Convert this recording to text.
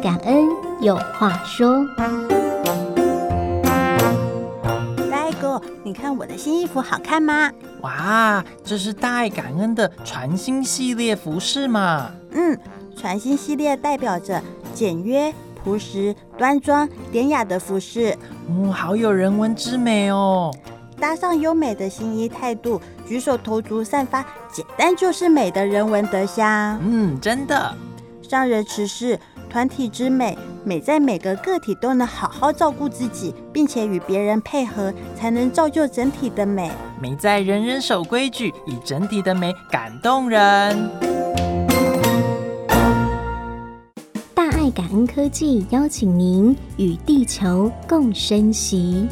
感恩有话说。大爱哥，你看我的新衣服好看吗？哇，这是大爱感恩的传新系列服饰嘛？嗯，传新系列代表着简约、朴实、端庄、典雅的服饰。嗯，好有人文之美哦。搭上优美的新衣态度，举手投足散发简单就是美的人文德香。嗯，真的。上人持世，团体之美，美在每个个体都能好好照顾自己，并且与别人配合，才能造就整体的美。美在人人守规矩，以整体的美感动人。大爱感恩科技邀请您与地球共生息。